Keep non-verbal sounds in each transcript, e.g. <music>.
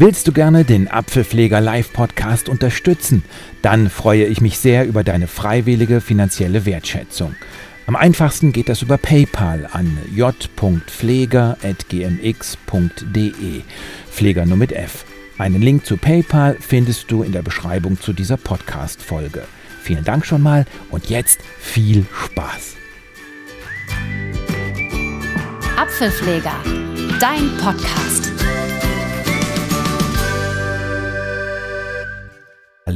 Willst du gerne den Apfelpfleger Live Podcast unterstützen? Dann freue ich mich sehr über deine freiwillige finanzielle Wertschätzung. Am einfachsten geht das über PayPal an j.pfleger.gmx.de. Pfleger nur mit F. Einen Link zu PayPal findest du in der Beschreibung zu dieser Podcast-Folge. Vielen Dank schon mal und jetzt viel Spaß. Apfelpfleger, dein Podcast.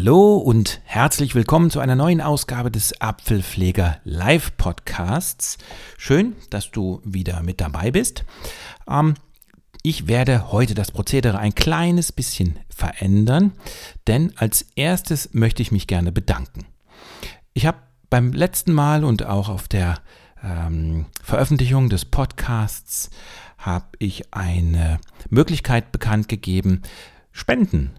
Hallo und herzlich willkommen zu einer neuen Ausgabe des Apfelpfleger Live Podcasts. Schön, dass du wieder mit dabei bist. Ähm, ich werde heute das Prozedere ein kleines bisschen verändern, denn als erstes möchte ich mich gerne bedanken. Ich habe beim letzten Mal und auch auf der ähm, Veröffentlichung des Podcasts habe ich eine Möglichkeit bekannt gegeben, Spenden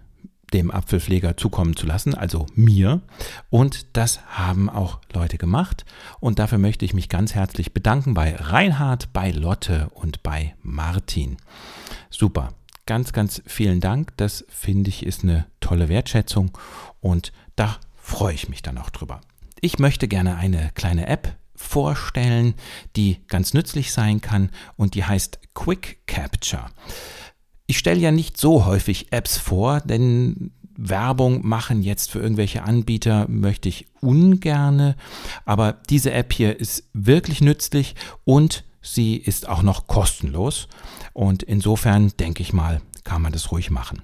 dem Apfelpfleger zukommen zu lassen, also mir. Und das haben auch Leute gemacht. Und dafür möchte ich mich ganz herzlich bedanken bei Reinhard, bei Lotte und bei Martin. Super. Ganz, ganz vielen Dank. Das finde ich ist eine tolle Wertschätzung und da freue ich mich dann auch drüber. Ich möchte gerne eine kleine App vorstellen, die ganz nützlich sein kann und die heißt Quick Capture. Ich stelle ja nicht so häufig Apps vor, denn Werbung machen jetzt für irgendwelche Anbieter möchte ich ungerne, aber diese App hier ist wirklich nützlich und sie ist auch noch kostenlos und insofern denke ich mal, kann man das ruhig machen.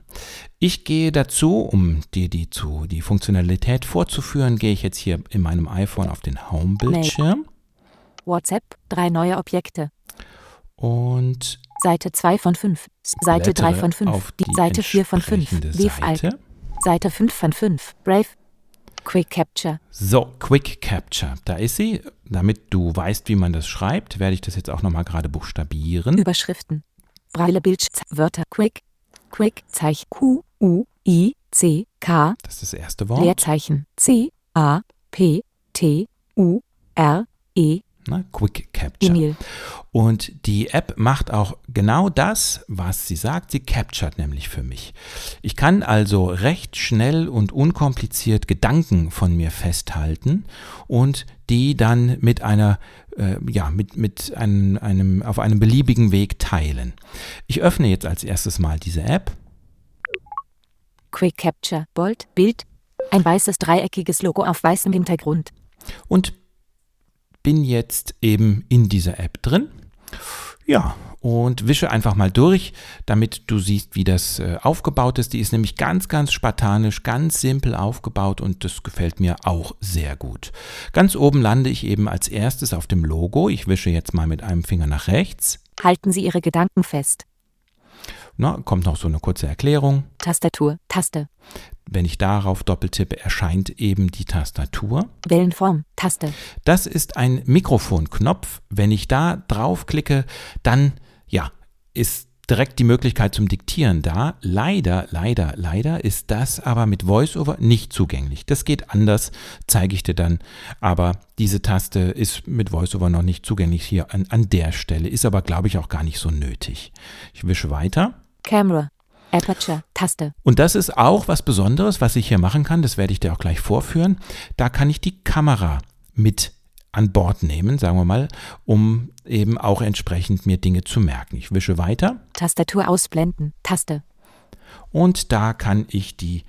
Ich gehe dazu, um dir die, zu, die Funktionalität vorzuführen, gehe ich jetzt hier in meinem iPhone auf den Home-Bildschirm. WhatsApp, drei neue Objekte. Und Seite 2 von 5, Seite 3 von 5, die Seite 4 von 5, Leaf Seite. Seite 5 von 5, Brave, Quick Capture. So, Quick Capture, da ist sie. Damit du weißt, wie man das schreibt, werde ich das jetzt auch nochmal gerade buchstabieren. Überschriften. Braille Bildsch Wörter Quick, Quick Zeichen Q, U, I, C, K. Das ist das erste Wort. Leerzeichen C, A, P, T, U, R, E, Ne? Quick Capture. Emil. Und die App macht auch genau das, was sie sagt. Sie captured nämlich für mich. Ich kann also recht schnell und unkompliziert Gedanken von mir festhalten und die dann mit einer, äh, ja, mit, mit einem, einem, auf einem beliebigen Weg teilen. Ich öffne jetzt als erstes mal diese App. Quick Capture, Bold, Bild, ein weißes dreieckiges Logo auf weißem Hintergrund. und bin jetzt eben in dieser App drin. Ja, und wische einfach mal durch, damit du siehst, wie das äh, aufgebaut ist. Die ist nämlich ganz, ganz spartanisch, ganz simpel aufgebaut und das gefällt mir auch sehr gut. Ganz oben lande ich eben als erstes auf dem Logo. Ich wische jetzt mal mit einem Finger nach rechts. Halten Sie Ihre Gedanken fest. Na, kommt noch so eine kurze Erklärung. Tastatur, Taste. Wenn ich darauf doppeltippe, erscheint eben die Tastatur. Wellenform, Taste. Das ist ein Mikrofonknopf. Wenn ich da draufklicke, dann ja, ist direkt die Möglichkeit zum Diktieren da. Leider, leider, leider ist das aber mit VoiceOver nicht zugänglich. Das geht anders, zeige ich dir dann. Aber diese Taste ist mit VoiceOver noch nicht zugänglich hier an, an der Stelle, ist aber, glaube ich, auch gar nicht so nötig. Ich wische weiter. Camera, Aperture, Taste. Und das ist auch was Besonderes, was ich hier machen kann. Das werde ich dir auch gleich vorführen. Da kann ich die Kamera mit an Bord nehmen, sagen wir mal, um eben auch entsprechend mir Dinge zu merken. Ich wische weiter Tastatur ausblenden, Taste. und da kann ich die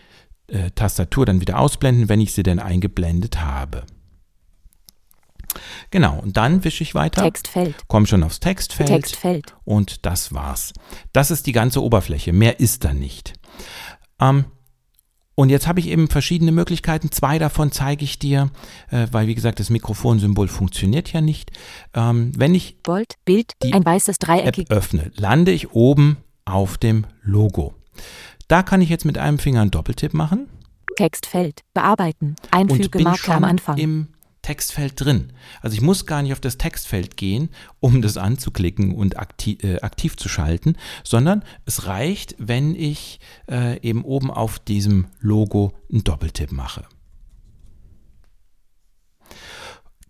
äh, Tastatur dann wieder ausblenden, wenn ich sie denn eingeblendet habe. Genau, und dann wische ich weiter. Textfeld, Komm schon aufs Textfeld. Textfeld. Und das war's. Das ist die ganze Oberfläche. Mehr ist da nicht. Ähm, und jetzt habe ich eben verschiedene Möglichkeiten. Zwei davon zeige ich dir, äh, weil wie gesagt, das Mikrofonsymbol funktioniert ja nicht. Ähm, wenn ich Bold, Bild, Die ein weißes App Dreieckig. öffne, lande ich oben auf dem Logo. Da kann ich jetzt mit einem Finger einen Doppeltipp machen Textfeld, bearbeiten, und einfüge bin Marke am Anfang. im Textfeld drin. Also ich muss gar nicht auf das Textfeld gehen, um das anzuklicken und aktiv, äh, aktiv zu schalten, sondern es reicht, wenn ich äh, eben oben auf diesem Logo einen Doppeltipp mache.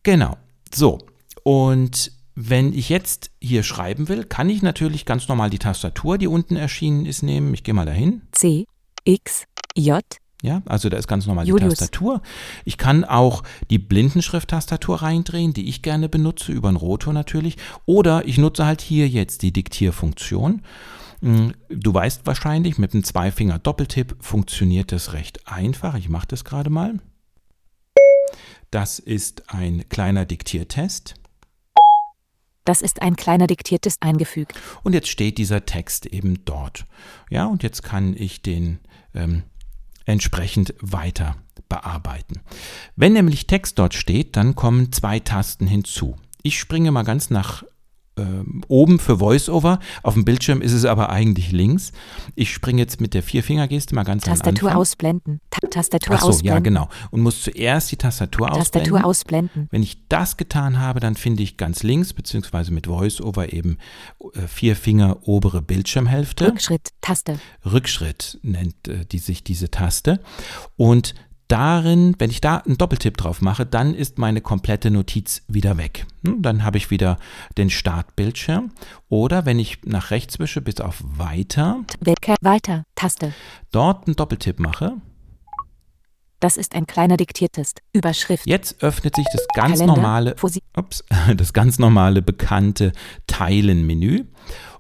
Genau. So. Und wenn ich jetzt hier schreiben will, kann ich natürlich ganz normal die Tastatur, die unten erschienen ist, nehmen. Ich gehe mal dahin. C, X, J, Ja, also da ist ganz normal Julius. die Tastatur. Ich kann auch die Blindenschrift-Tastatur reindrehen, die ich gerne benutze, über den Rotor natürlich. Oder ich nutze halt hier jetzt die Diktierfunktion. Mm, Du weißt wahrscheinlich, mit einem Zweifinger-Doppeltipp funktioniert das recht einfach. Ich mache das gerade mal. Das ist ein kleiner Diktiertest. das ist ein kleiner diktiertes eingefügt. Und jetzt steht dieser Text eben dort. Ja, und jetzt kann ich den ähm, entsprechend weiter bearbeiten. Wenn nämlich Text dort steht, dann kommen zwei Tasten hinzu. Ich springe mal ganz nach ähm, oben für VoiceOver. Auf dem Bildschirm ist es aber eigentlich links. Ich springe jetzt mit der Vierfingergeste mal ganz Tastatur ausblenden. Ta Tastatur Ach so, ausblenden. ja genau. Und muss zuerst die Tastatur ausblenden. Tastatur ausblenden. Wenn ich das getan habe, dann finde ich ganz links, beziehungsweise mit VoiceOver eben äh, vier Finger obere Bildschirmhälfte. Rückschritt, Taste. Rückschritt nennt äh, die sich diese Taste. Und darin, wenn ich da einen Doppeltipp drauf mache, dann ist meine komplette Notiz wieder weg. Hm, Dann habe ich wieder den Startbildschirm. Oder wenn ich nach rechts wische bis auf Weiter, weiter, Taste. dort einen Doppeltipp mache, Das ist ein kleiner diktiertest. Überschrift. jetzt öffnet sich das ganz Kalender, normale ups, <laughs> das ganz normale bekannte Teilen-Menü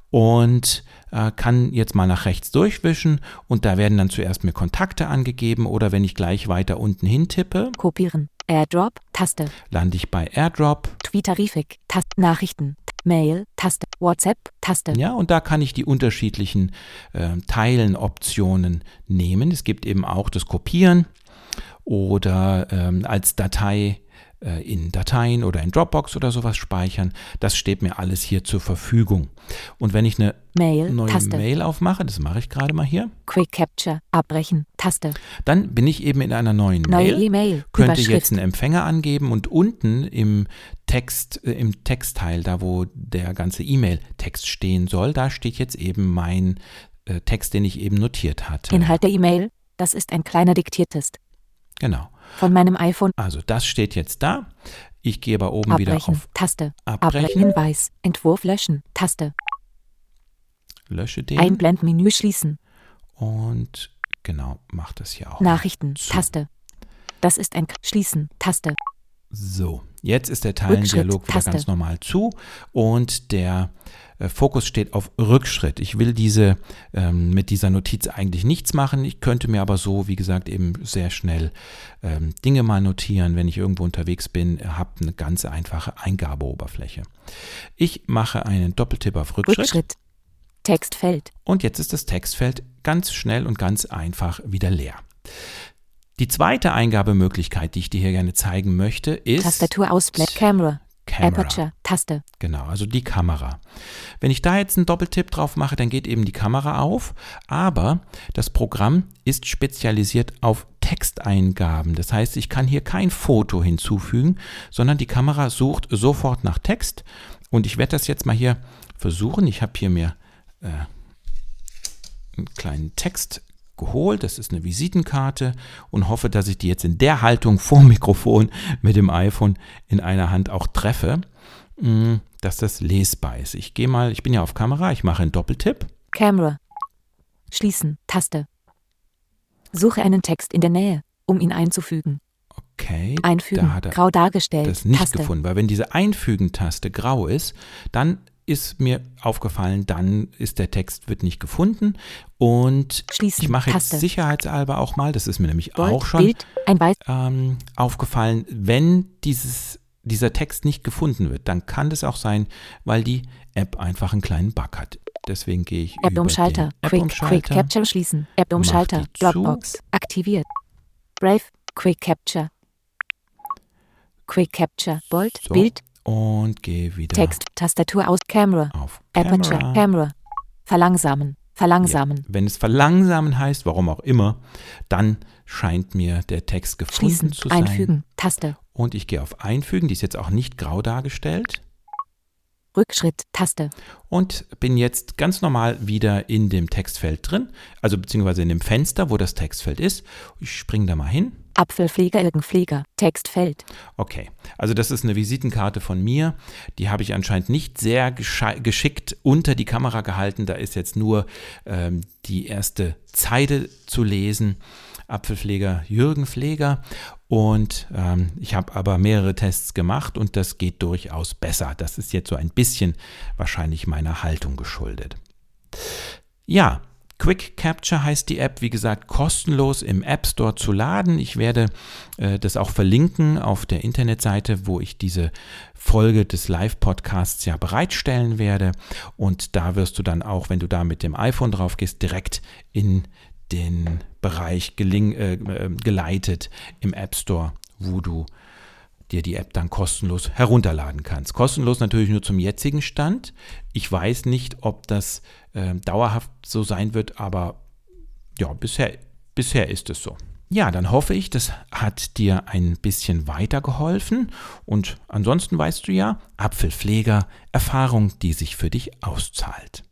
und äh, kann jetzt mal nach rechts durchwischen und da werden dann zuerst mir Kontakte angegeben oder wenn ich gleich weiter unten hin tippe, kopieren. Airdrop, Taste. lande ich bei AirDrop. Tweetarifik, Taste. Nachrichten. Mail, Taste. WhatsApp, Taste. Ja, und da kann ich die unterschiedlichen äh, Teilen-Optionen nehmen. Es gibt eben auch das Kopieren oder ähm, als Datei in Dateien oder in Dropbox oder sowas speichern. Das steht mir alles hier zur Verfügung. Und wenn ich eine Mail, neue Taste. Mail aufmache, das mache ich gerade mal hier, Quick Capture, abbrechen, Taste. dann bin ich eben in einer neuen Neue Mail. E-Mail, Könnte jetzt einen Empfänger angeben und unten im Text, äh, im Textteil, da wo der ganze E-Mail-Text stehen soll, da steht jetzt eben mein äh, Text, den ich eben notiert hatte. Inhalt der E-Mail. Das ist ein kleiner diktiertest. Genau. Von meinem iPhone. Also das steht jetzt da. Ich gehe aber oben wieder Abbrechen, auf Taste. Abbrechen, Hinweis. Entwurf löschen, Taste. lösche den Einblendmenü schließen. und genau, mache das hier auch. Nachrichten, zu. Taste. Das ist ein K Schließen, Taste. So, jetzt ist der Teilendialog wieder ganz normal zu und der äh, Fokus steht auf Rückschritt. Ich will diese ähm, mit dieser Notiz eigentlich nichts machen. Ich könnte mir aber so, wie gesagt, eben sehr schnell ähm, Dinge mal notieren, wenn ich irgendwo unterwegs bin, habe eine ganz einfache Eingabeoberfläche. Ich mache einen Doppeltipp auf Rückschritt. Rückschritt. Textfeld. Und jetzt ist das Textfeld ganz schnell und ganz einfach wieder leer. Die zweite Eingabemöglichkeit, die ich dir hier gerne zeigen möchte, ist Tastatur ausblenden. Camera. Camera. Aperture. Taste. Genau, also die Kamera. Wenn ich da jetzt einen Doppeltipp drauf mache, dann geht eben die Kamera auf, aber das Programm ist spezialisiert auf Texteingaben. Das heißt, ich kann hier kein Foto hinzufügen, sondern die Kamera sucht sofort nach Text und ich werde das jetzt mal hier versuchen. Ich habe hier mir äh, einen kleinen Text geholt. Das ist eine Visitenkarte und hoffe, dass ich die jetzt in der Haltung vor <laughs> Mikrofon mit dem iPhone in einer Hand auch treffe, mh, dass das lesbar ist. Ich gehe mal, ich bin ja auf Kamera, ich mache einen Doppeltipp. Camera. Schließen. Taste. Suche einen Text in der Nähe, um ihn einzufügen. Okay, Einfügen. da Grau dargestellt. das nicht Taste. gefunden, weil wenn diese Einfügen-Taste grau ist, dann ist mir aufgefallen, dann ist der Text wird nicht gefunden und Schließen. ich mache jetzt Taste. sicherheitshalber auch mal, das ist mir nämlich Bold. auch schon Bild. Ähm, aufgefallen, wenn dieses, dieser Text nicht gefunden wird, dann kann das auch sein, weil die App einfach einen kleinen Bug hat. Deswegen gehe ich App über Umschalter. den Quick, App-Umschalter. Quick Capture schließen. App Umschalter. Dropbox. Aktiviert. Brave. Quick Capture. Quick Capture. Bold. So, Bild. Und gehe wieder Text. Tastatur aus. Camera. auf Aperture. Camera. Camera. Verlangsamen. Verlangsamen. Ja, wenn es verlangsamen heißt, warum auch immer, dann scheint mir der Text gefunden Schließen. zu sein. Einfügen. Taste. Und ich gehe auf Einfügen, die ist jetzt auch nicht grau dargestellt. Rückschritt. Taste. Und bin jetzt ganz normal wieder in dem Textfeld drin, also beziehungsweise in dem Fenster, wo das Textfeld ist. Ich springe da mal hin. Apfelpfleger Ilgenpfleger, Textfeld. Okay, also das ist eine Visitenkarte von mir. Die habe ich anscheinend nicht sehr geschickt unter die Kamera gehalten. Da ist jetzt nur ähm, die erste Zeile zu lesen. Apfelpfleger Jürgen Pfleger. Und ähm, ich habe aber mehrere Tests gemacht und das geht durchaus besser. Das ist jetzt so ein bisschen wahrscheinlich meiner Haltung geschuldet. Ja, Quick Capture heißt die App, wie gesagt, kostenlos im App Store zu laden. Ich werde äh, das auch verlinken auf der Internetseite, wo ich diese Folge des Live-Podcasts ja bereitstellen werde. Und da wirst du dann auch, wenn du da mit dem iPhone drauf gehst, direkt in den Bereich geling, äh, äh geleitet im App Store, wo du dir die App dann kostenlos herunterladen kannst. Kostenlos natürlich nur zum jetzigen Stand. Ich weiß nicht, ob das äh, dauerhaft so sein wird, aber ja, bisher, bisher ist es so. Ja, dann hoffe ich, das hat dir ein bisschen weitergeholfen. Und ansonsten weißt du ja, Apfelpfleger, Erfahrung, die sich für dich auszahlt.